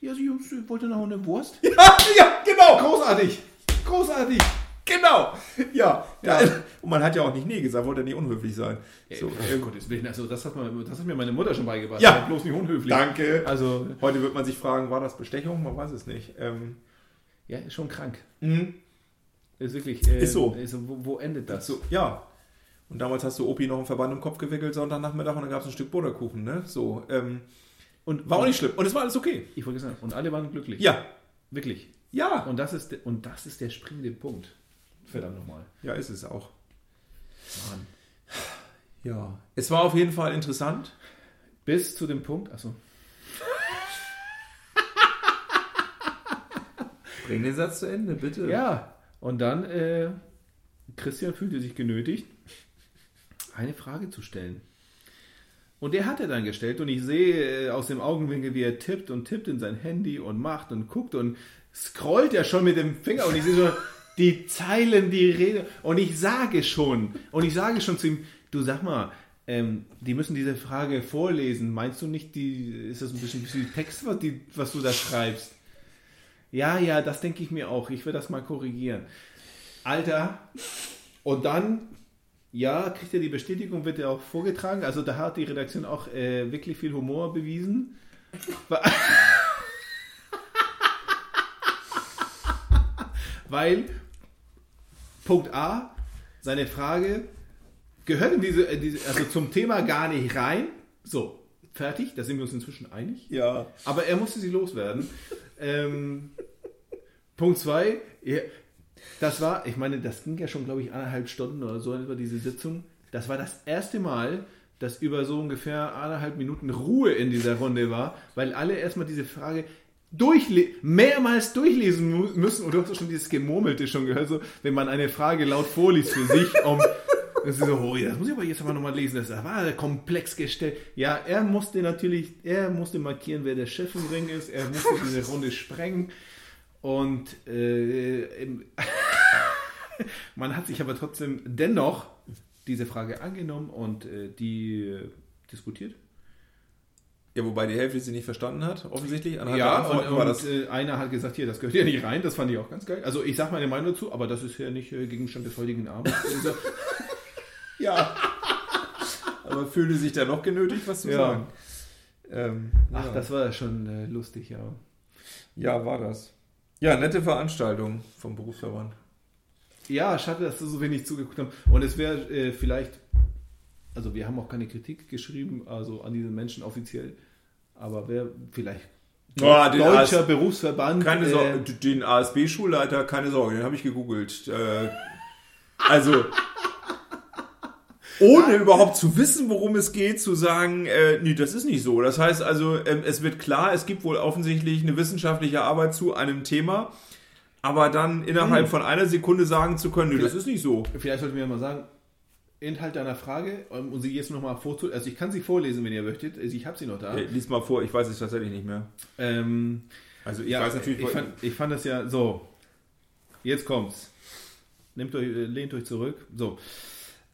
ja, sie wollte noch eine Wurst. ja, genau. Großartig! Großartig! Genau. Ja. Ja. Und man hat ja auch nicht Nee gesagt, wollte nicht unhöflich sein. So, So, äh, Gottes Willen, also das hat, man, das hat mir meine Mutter schon beigebracht. Ja. Bloß nicht unhöflich. Danke. Also, Heute wird man sich fragen, war das Bestechung? Man weiß es nicht. Ähm, ja, ist schon krank. mhm. Ist wirklich. Äh, Ist so. Ist, wo, wo endet das? so, ja. Und damals hast du Opi noch einen Verband im Kopf gewickelt, Sonntagnachmittag, und dann gab es ein Stück Butterkuchen, ne? So, ähm, Und war auch nicht schlimm. Und es war alles okay. Ich wollte sagen, und alle waren glücklich. Ja. Wirklich. Ja. Und das ist, und das ist der springende Punkt. Verdammt nochmal. Ja, ist es auch. Mann. Ja. Es war auf jeden Fall interessant. Bis zu dem Punkt, achso. Bring den Satz zu Ende, bitte. Ja, und dann, äh, Christian fühlte sich genötigt, eine Frage zu stellen. Und der hat er dann gestellt und ich sehe äh, aus dem Augenwinkel, wie er tippt und tippt in sein Handy und macht und guckt und scrollt ja schon mit dem Finger und ich sehe schon die Zeilen, die Rede und ich sage schon, und ich sage schon zu ihm, du sag mal, ähm, die müssen diese Frage vorlesen. Meinst du nicht, die, ist das ein bisschen wie Text, was, die, was du da schreibst? Ja, ja, das denke ich mir auch. Ich will das mal korrigieren. Alter. Und dann, ja, kriegt er die Bestätigung, wird er auch vorgetragen. Also da hat die Redaktion auch äh, wirklich viel Humor bewiesen. Weil, Punkt A, seine Frage gehört in diese, äh, diese, also zum Thema gar nicht rein. So, fertig, da sind wir uns inzwischen einig. Ja. Aber er musste sie loswerden. ähm, Punkt zwei, ja, das war, ich meine, das ging ja schon, glaube ich, eineinhalb Stunden oder so über diese Sitzung. Das war das erste Mal, dass über so ungefähr eineinhalb Minuten Ruhe in dieser Runde war, weil alle erstmal diese Frage durchle mehrmals durchlesen müssen. Und du hast doch schon dieses Gemurmelte schon gehört, so, wenn man eine Frage laut vorliest für sich, um das ist so, oh, ja, das muss ich aber jetzt aber nochmal lesen. Das war komplex gestellt. Ja, er musste natürlich, er musste markieren, wer der Chef im Ring ist. Er musste diese Runde sprengen. Und äh, man hat sich aber trotzdem dennoch diese Frage angenommen und äh, die äh, diskutiert. Ja, wobei die Hälfte sie nicht verstanden hat, offensichtlich. Anhand Ja, und, und das. äh, einer hat gesagt, hier, das gehört hier nicht rein. Das fand ich auch ganz geil. Also ich sage meine Meinung dazu, aber das ist ja nicht äh, Gegenstand des heutigen Abends. Also, Ja. Aber fühlte sich da noch genötigt, was zu Ja. sagen. Ähm, Ach, ja. das war schon äh, lustig, ja. ja, war das. Ja, nette Veranstaltung vom Berufsverband. Ja, schade, dass wir so wenig zugeguckt haben. Und es wäre äh, vielleicht, also wir haben auch keine Kritik geschrieben, also an diese Menschen offiziell, aber wäre vielleicht den deutscher AS Berufsverband. keine äh, den ASB-Schulleiter, keine Sorge, den habe ich gegoogelt. Äh, also, ohne überhaupt zu wissen, worum es geht, zu sagen, äh, nee, das ist nicht so. Das heißt also, ähm, es wird klar, es gibt wohl offensichtlich eine wissenschaftliche Arbeit zu einem Thema, aber dann innerhalb Hm. von einer Sekunde sagen zu können, nee, das ist nicht so. Vielleicht sollten wir mal sagen, Inhalt deiner Frage, um um sie jetzt nochmal vorzu... Also ich kann sie vorlesen, wenn ihr möchtet. Also ich habe sie noch da. Hey, lies mal vor, ich weiß es tatsächlich nicht mehr. Ähm, Also ich ja, weiß natürlich, ich fand, ich fand das ja so. Jetzt kommt's. Nehmt euch, äh, lehnt euch zurück. So.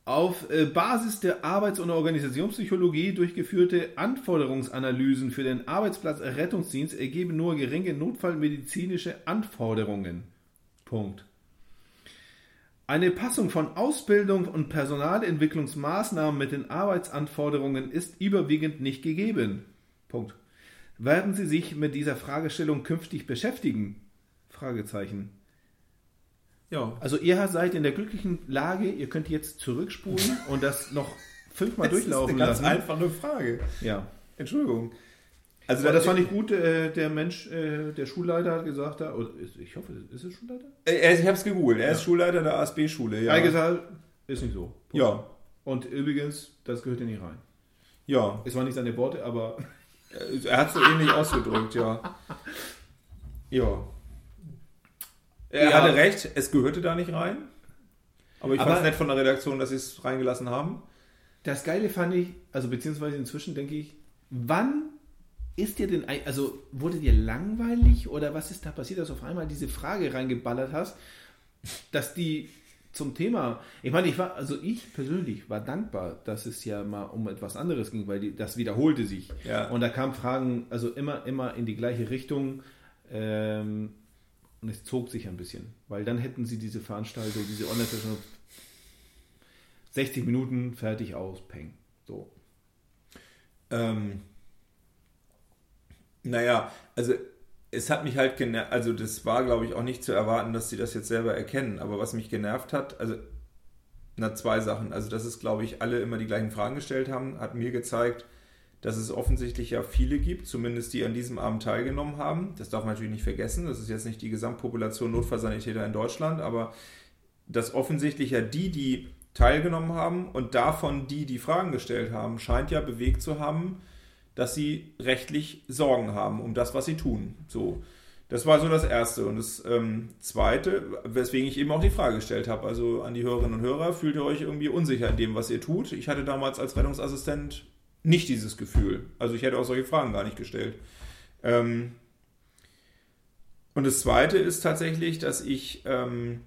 Auf äh, Basis der Arbeits- und Organisationspsychologie durchgeführte Anforderungsanalysen für den Arbeitsplatz Rettungsdienst ergeben nur geringe notfallmedizinische Anforderungen. Punkt. Eine Passung von Ausbildung und Personalentwicklungsmaßnahmen mit den Arbeitsanforderungen ist überwiegend nicht gegeben. Punkt. Werden Sie sich mit dieser Fragestellung künftig beschäftigen? Fragezeichen. Ja. Also ihr seid in der glücklichen Lage, ihr könnt jetzt zurückspulen und das noch fünfmal durchlaufen das ist eine lassen. ganz einfache Frage. Ja. Entschuldigung. Also das fand ich gut, äh, der Mensch, äh, der Schulleiter hat gesagt, da, ich hoffe, ist es Schulleiter? Äh, ich habe es gegoogelt. Er ist Schulleiter der ASB-Schule. Ja. Er hat gesagt, ist nicht so. ja. Und übrigens, das gehört ja nicht rein. Ja. Es waren nicht seine Worte, aber Er hat es so ähnlich ausgedrückt, ja. Ja. Er Ja. hatte recht, es gehörte da nicht rein. Aber ich fand es nett von der Redaktion, dass sie es reingelassen haben. das Geile fand ich, also beziehungsweise inzwischen denke ich, wann ist dir denn, also wurde dir langweilig oder was ist da passiert, dass du auf einmal diese Frage reingeballert hast, dass die zum Thema, ich meine, ich war, also ich persönlich war dankbar, dass es ja mal um etwas anderes ging, weil die, das wiederholte sich. Ja. Und da kamen Fragen, also immer, immer in die gleiche Richtung. Ähm, und es zog sich ein bisschen, weil dann hätten sie diese Veranstaltung, diese Online-Session 60 Minuten fertig aus, peng. So. Ähm, naja, also es hat mich halt genervt, also das war glaube ich auch nicht zu erwarten, dass sie das jetzt selber erkennen, aber was mich genervt hat, also na zwei Sachen, also dass es glaube ich alle immer die gleichen Fragen gestellt haben, hat mir gezeigt, dass es offensichtlich ja viele gibt, zumindest die an diesem Abend teilgenommen haben. Das darf man natürlich nicht vergessen, das ist jetzt nicht die Gesamtpopulation Notfallsanitäter in Deutschland, aber dass offensichtlich ja die, die teilgenommen haben und davon die, die Fragen gestellt haben, scheint ja bewegt zu haben, dass sie rechtlich Sorgen haben um das, was sie tun. So, das war so das Erste. Und das ähm, Zweite, weswegen ich eben auch die Frage gestellt habe, also an die Hörerinnen und Hörer, fühlt ihr euch irgendwie unsicher in dem, was ihr tut? Ich hatte damals als Rettungsassistent nicht dieses Gefühl. Also ich hätte auch solche Fragen gar nicht gestellt. Ähm, und das Zweite ist tatsächlich, dass ich ähm,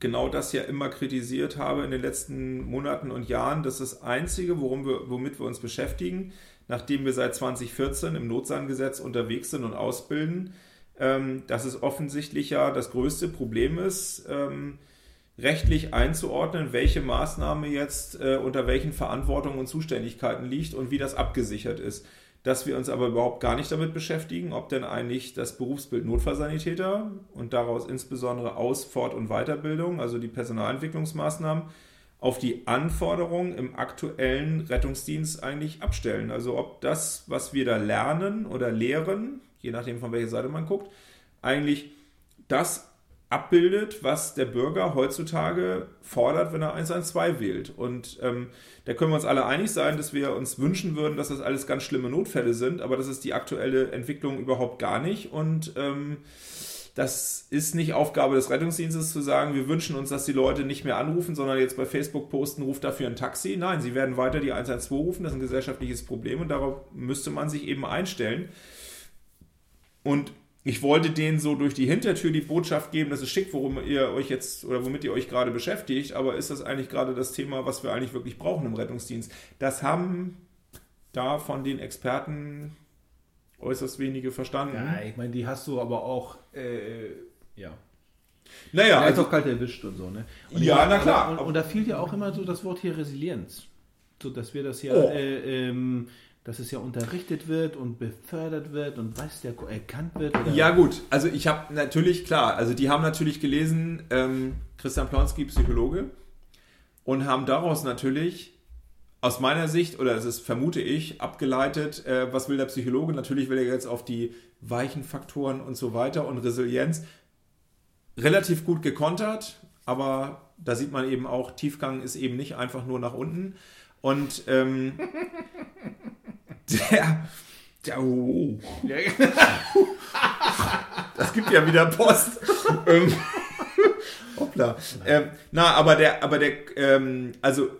genau das ja immer kritisiert habe in den letzten Monaten und Jahren, dass das Einzige, worum wir, womit wir uns beschäftigen, nachdem wir seit 2014 im Notsangesetz unterwegs sind und ausbilden, ähm, dass es offensichtlich ja das größte Problem ist, ähm, rechtlich einzuordnen, welche Maßnahme jetzt äh, unter welchen Verantwortungen und Zuständigkeiten liegt und wie das abgesichert ist. Dass wir uns aber überhaupt gar nicht damit beschäftigen, ob denn eigentlich das Berufsbild Notfallsanitäter und daraus insbesondere Aus-, Fort- und Weiterbildung, also die Personalentwicklungsmaßnahmen, auf die Anforderungen im aktuellen Rettungsdienst eigentlich abstellen. Also ob das, was wir da lernen oder lehren, je nachdem von welcher Seite man guckt, eigentlich das abbildet, was der Bürger heutzutage fordert, wenn er 112 wählt. Und ähm, da können wir uns alle einig sein, dass wir uns wünschen würden, dass das alles ganz schlimme Notfälle sind, aber das ist die aktuelle Entwicklung überhaupt gar nicht. Und ähm, das ist nicht Aufgabe des Rettungsdienstes zu sagen, wir wünschen uns, dass die Leute nicht mehr anrufen, sondern jetzt bei Facebook posten, ruft dafür ein Taxi. Nein, sie werden weiter die 112 rufen, das ist ein gesellschaftliches Problem und darauf müsste man sich eben einstellen. Und ich wollte denen so durch die Hintertür die Botschaft geben, dass es schickt, worum ihr euch jetzt oder womit ihr euch gerade beschäftigt, aber ist das eigentlich gerade das Thema, was wir eigentlich wirklich brauchen im Rettungsdienst? Das haben da von den Experten äußerst wenige verstanden. Ja, ich meine, die hast du aber auch, äh, ja. Naja, Ja, ist also doch kalt erwischt und so, ne? Und Ja, ich- na klar. Und, und da fiel ja auch immer so das Wort hier Resilienz. So, dass wir das ja, Oh. äh, ähm, dass es ja unterrichtet wird und befördert wird und weiß der erkannt wird. Oder Ja, gut. Also ich habe natürlich, klar, also die haben natürlich gelesen, ähm, Christian Plonski, Psychologe, und haben daraus natürlich aus meiner Sicht, oder es ist, vermute ich, abgeleitet, äh, was will der Psychologe? Natürlich will er jetzt auf die weichen Faktoren und so weiter und Resilienz relativ gut gekontert, aber da sieht man eben auch, Tiefgang ist eben nicht einfach nur nach unten. Und ähm, der, der oh, das gibt ja wieder Post. ähm, hoppla. Ähm, na, aber der, aber der, ähm, also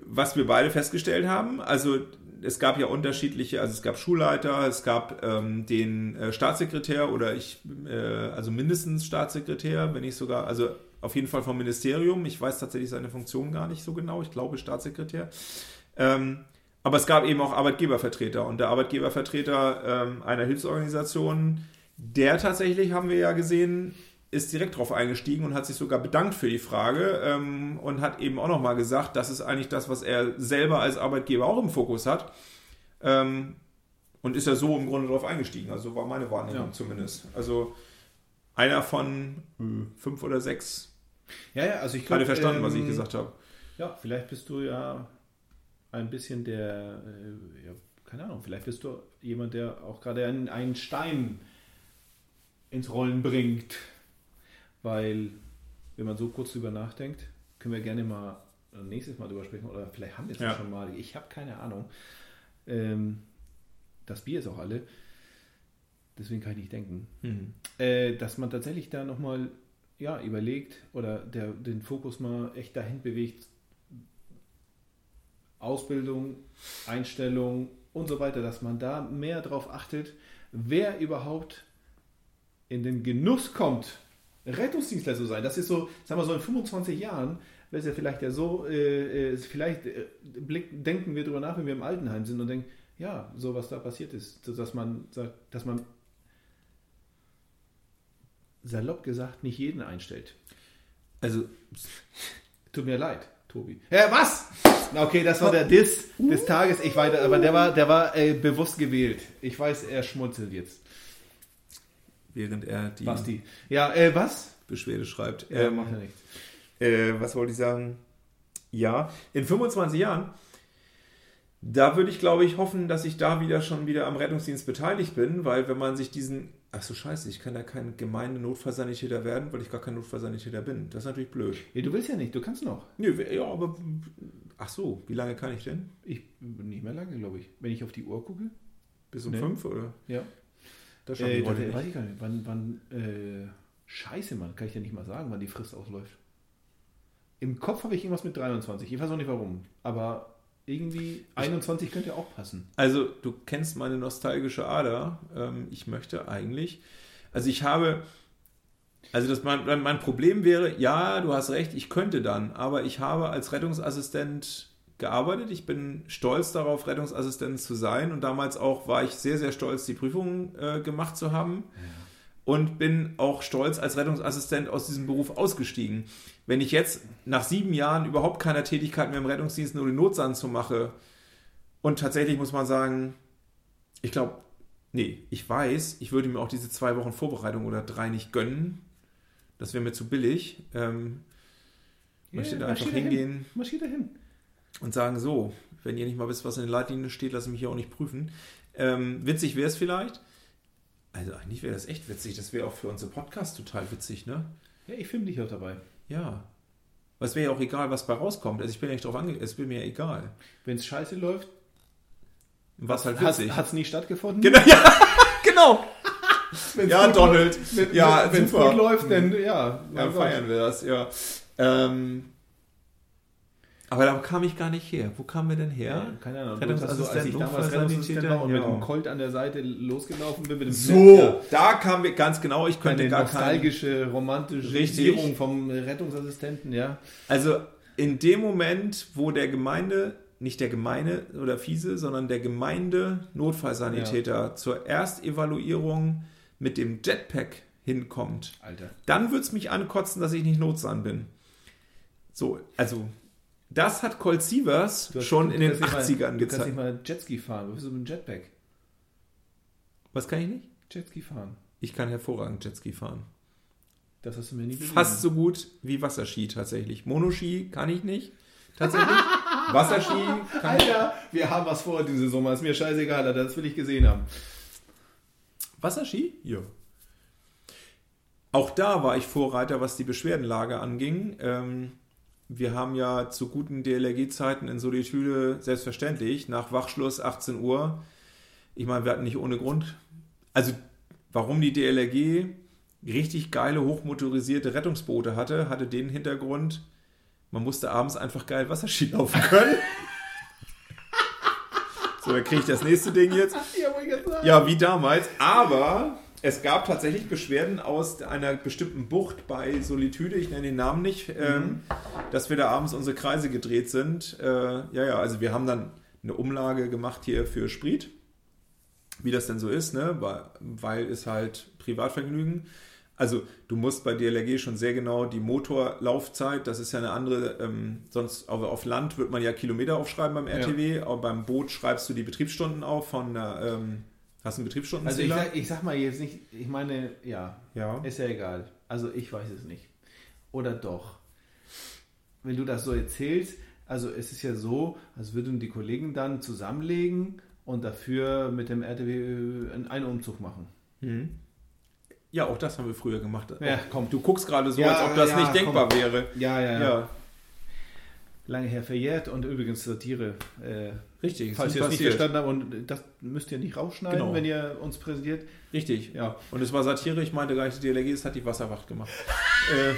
was wir beide festgestellt haben, also es gab ja unterschiedliche, also es gab Schulleiter, es gab ähm, den äh, Staatssekretär oder ich, äh, also mindestens Staatssekretär, wenn nicht sogar, also auf jeden Fall vom Ministerium. Ich weiß tatsächlich seine Funktion gar nicht so genau. Ich glaube Staatssekretär. Ähm, aber es gab eben auch Arbeitgebervertreter und der Arbeitgebervertreter ähm, einer Hilfsorganisation, der tatsächlich, haben wir ja gesehen, ist direkt drauf eingestiegen und hat sich sogar bedankt für die Frage ähm, und hat eben auch nochmal gesagt, das ist eigentlich das, was er selber als Arbeitgeber auch im Fokus hat. Ähm, Und ist ja so im Grunde drauf eingestiegen. Also war meine Wahrnehmung Ja. zumindest. Also einer von äh, fünf oder sechs. Ja, ja, also ich Gerade glaube. verstanden, was ich ähm, gesagt habe. Ja, vielleicht bist du ja ein bisschen der, äh, ja, keine Ahnung, vielleicht bist du jemand, der auch gerade einen, einen Stein ins Rollen bringt. Weil, wenn man so kurz drüber nachdenkt, können wir gerne mal nächstes Mal drüber sprechen oder vielleicht haben wir es ja. Schon mal. Ich habe keine Ahnung. Ähm, das Bier ist auch alle. Deswegen kann ich nicht denken. Hm. Äh, dass man tatsächlich da nochmal ja, überlegt oder der, den Fokus mal echt dahin bewegt. Ausbildung, Einstellung und so weiter, dass man da mehr darauf achtet, wer überhaupt in den Genuss kommt, Rettungsdienstler zu sein. Das ist so, sagen wir so in 25 Jahren, wäre es ja vielleicht ja so, äh, äh, vielleicht äh, blick, denken wir darüber nach, wenn wir im Altenheim sind und denken, ja, so was da passiert ist, dass man sagt, dass man salopp gesagt nicht jeden einstellt. Also, Tut mir leid, Tobi. Ja, was? Okay, das war der Diss des Tages. Ich weiter, aber der war, der war äh, bewusst gewählt. Ich weiß, er schmunzelt jetzt. während er die Basti. Ja, äh, was? Beschwerde schreibt. Ja, Ähm, macht ja nichts. äh, was wollte ich sagen? Ja, in 25 Jahren, da würde ich, glaube ich, hoffen, dass ich da wieder schon wieder am Rettungsdienst beteiligt bin, weil wenn man sich diesen, ach so scheiße, ich kann da kein gemeinde Notfallsanitäter werden, weil ich gar kein Notfallsanitäter bin. Das ist natürlich blöd. Ja, du willst ja nicht, du kannst noch. Nö, ja, aber, ach so, wie lange kann ich denn? Ich nicht mehr lange, glaube ich. Wenn ich auf die Uhr gucke. Bis um Nee. fünf oder? Ja. Das Äh, das, heute weiß nicht. ich gar nicht. Wann, wann, äh, scheiße, Mann, kann ich dir nicht mal sagen, wann die Frist ausläuft. Im Kopf habe ich irgendwas mit 23. Ich weiß auch nicht warum. Aber irgendwie 21 könnte auch passen. Also, du kennst meine nostalgische Ader. Ähm, ich möchte eigentlich, also ich habe, also das mein, mein Problem wäre, ja, du hast recht, ich könnte dann, aber ich habe als Rettungsassistent gearbeitet. Ich bin stolz darauf, Rettungsassistent zu sein und damals auch war ich sehr, sehr stolz, die Prüfung äh, gemacht zu haben. Und bin auch stolz als Rettungsassistent aus diesem Beruf ausgestiegen. Wenn ich jetzt nach sieben Jahren überhaupt keiner Tätigkeit mehr im Rettungsdienst nur den Notsand zu mache, und tatsächlich muss man sagen, ich glaube, nee, ich weiß, ich würde mir auch diese zwei Wochen Vorbereitung oder drei nicht gönnen. Das wäre mir zu billig. Ähm, möchte da einfach hingehen Marschier dahin. und sagen, so, wenn ihr nicht mal wisst, was in den Leitlinien steht, lasse ich mich hier auch nicht prüfen. Ähm, witzig wäre es vielleicht. Also eigentlich wäre das echt witzig. Das wäre auch für unsere Podcast total witzig, ne? Ja, ich filme dich auch dabei. Ja. Aber es wäre ja auch egal, was bei rauskommt. Also ich bin ja nicht drauf ange... Es wäre mir ja egal. Wenn es scheiße läuft, Was halt hat witzig. es nie stattgefunden. Genau, ja, genau. Wenn's Ja, Donald. läuft- Wenn, Ja, wenn es gut läuft, dann ja. Ja, feiern wir das, ja. Ähm, aber da kam ich gar nicht her. Wo kamen wir denn her? Ja, keine Ahnung. Rettungsassistent, als ich damals Rettungsassistent war und mit ja. dem Colt an der Seite losgelaufen bin, mit dem So, da kamen wir ganz genau. Ich könnte gar keinen. nostalgische, romantische. Regierung vom Rettungsassistenten, ja. Also in dem Moment, wo der Gemeinde, nicht der Gemeinde oder Fiese, sondern der Gemeinde Notfallsanitäter zur Erstevaluierung mit dem Jetpack hinkommt, Alter. dann wird es mich ankotzen, dass ich nicht Notsan bin. So, also das hat Colt Sievers Du schon du in den kannst nicht mal- 80ern Du kannst gezeigt. nicht mal Jetski fahren. Was ist mit dem Jetpack? Was kann ich nicht? Jetski fahren. Ich kann hervorragend Jetski fahren. Das hast du mir nie bewiesen. Fast so gut wie Wasserski tatsächlich. Monoski kann ich nicht. Tatsächlich. Wasserski kann ich. Alter, wir haben was vor diese Sommer. Ist mir scheißegal, Alter. Das will ich gesehen haben. Wasserski? Ja. Auch da war ich Vorreiter, was die Beschwerdenlage anging. Ähm, wir haben ja zu guten DLRG-Zeiten in Solitude selbstverständlich nach Wachschluss 18 Uhr. Ich meine, wir hatten nicht ohne Grund. Also, warum die DLRG richtig geile, hochmotorisierte Rettungsboote hatte, hatte den Hintergrund, man musste abends einfach geil Wasserski laufen können. so, dann kriege ich das nächste Ding jetzt. Ja, wie damals. Aber es gab tatsächlich Beschwerden aus einer bestimmten Bucht bei Solitude, ich nenne den Namen nicht, ähm, dass wir da abends unsere Kreise gedreht sind. Äh, ja, ja, also wir haben dann eine Umlage gemacht hier für Sprit, wie das denn so ist, ne? weil, weil es halt Privatvergnügen. Also du musst bei DLRG schon sehr genau die Motorlaufzeit, das ist ja eine andere, ähm, sonst auf, auf Land wird man ja Kilometer aufschreiben beim RTW, aber beim Boot schreibst du die Betriebsstunden auf von der, ähm, Hast du einen Also ich Betriebsstundenzähler? sag, ich sag mal jetzt nicht, ich meine, ja, ja. ist ja egal. Also ich weiß es nicht. Oder doch? Wenn du das so erzählst, also es ist ja so, als würden die Kollegen dann zusammenlegen und dafür mit dem RTW einen Umzug machen. Mhm. Ja, auch das haben wir früher gemacht. Ja, komm. Du guckst gerade so, Ja, als ob das ja, nicht denkbar wäre. Ja, ja, ja. Ja, Lange her verjährt und übrigens Satire. Äh, richtig. falls ist ihr es nicht verstanden habt, und das müsst ihr nicht rausschneiden, Genau. wenn ihr uns präsentiert. Richtig. Ja. Und es war Satire, ich meinte gar nicht, die DLRG, es hat die Wasserwacht gemacht. äh,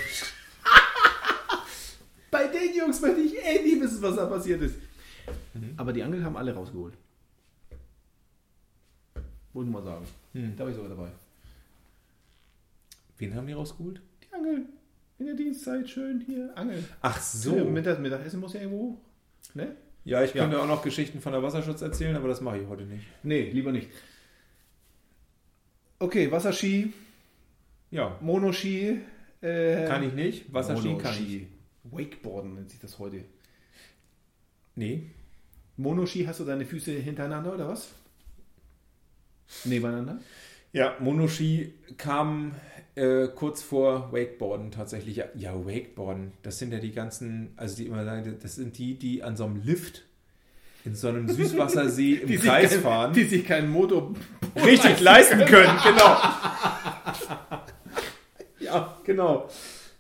Bei den Jungs möchte ich eh nie wissen, was da passiert ist. Mhm. Aber die Angel haben alle rausgeholt. Wollte mal sagen. hm. Da war ich sogar dabei. Wen haben die rausgeholt? Die Angel. In der Dienstzeit schön hier angeln. Ach So. Mittag, Mittagessen muss ja irgendwo hoch. Ne? Ja, ich Ja. könnte auch noch Geschichten von der Wasserschutz erzählen, aber das mache ich heute nicht. Nee, lieber nicht. Okay, Wasserski, Ja, Monoski. Äh, kann ich nicht. Wasserski kann ich. Monoski. Wakeboarden nennt sich das heute. Nee. Monoski, hast du deine Füße hintereinander oder was? Nebeneinander? Ja, Monoski kam äh, kurz vor Wakeboarden tatsächlich. Ja, ja, Wakeboarden, das sind ja die ganzen, also die immer sagen, das sind die, die an so einem Lift in so einem Süßwassersee im sich Kreis kein, fahren. Die sich keinen Motor richtig leisten können, genau. ja, genau.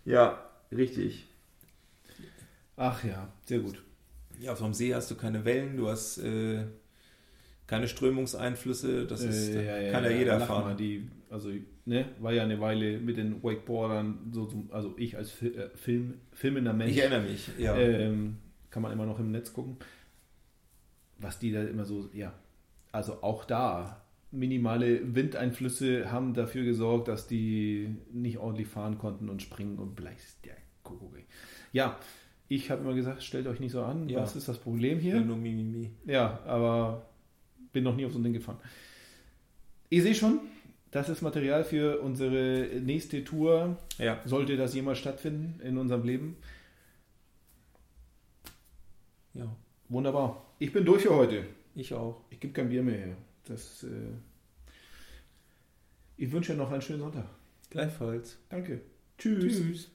Ja, richtig. Ach ja, sehr gut. Ja, auf so einem See hast du keine Wellen, du hast äh, keine Strömungseinflüsse, das ist, Äh, kann ja, jeder lach fahren. Mal, die, also, ne, war ja eine Weile mit den Wakeboardern, so, also ich als äh, Film, filmender Mensch, Ich erinnere mich, ja. ähm, kann man immer noch im Netz gucken, was die da immer so, ja, also auch da, minimale Windeinflüsse haben dafür gesorgt, dass die nicht ordentlich fahren konnten und springen und bleist der Kuckuck. Ja, ich habe immer gesagt, stellt euch nicht so an, Ja. was ist das Problem Ja, hier? nur Mimimi. Ja, aber bin noch nie auf so ein Ding gefahren. Ihr seht schon, das ist Material für unsere nächste Tour. Ja. Sollte das jemals stattfinden in unserem Leben. ja, Wunderbar. Ich bin durch für heute. ich auch. Ich gebe kein Bier mehr her. Das, äh ich wünsche noch einen schönen Sonntag. Gleichfalls. Danke. Tschüss. Tschüss.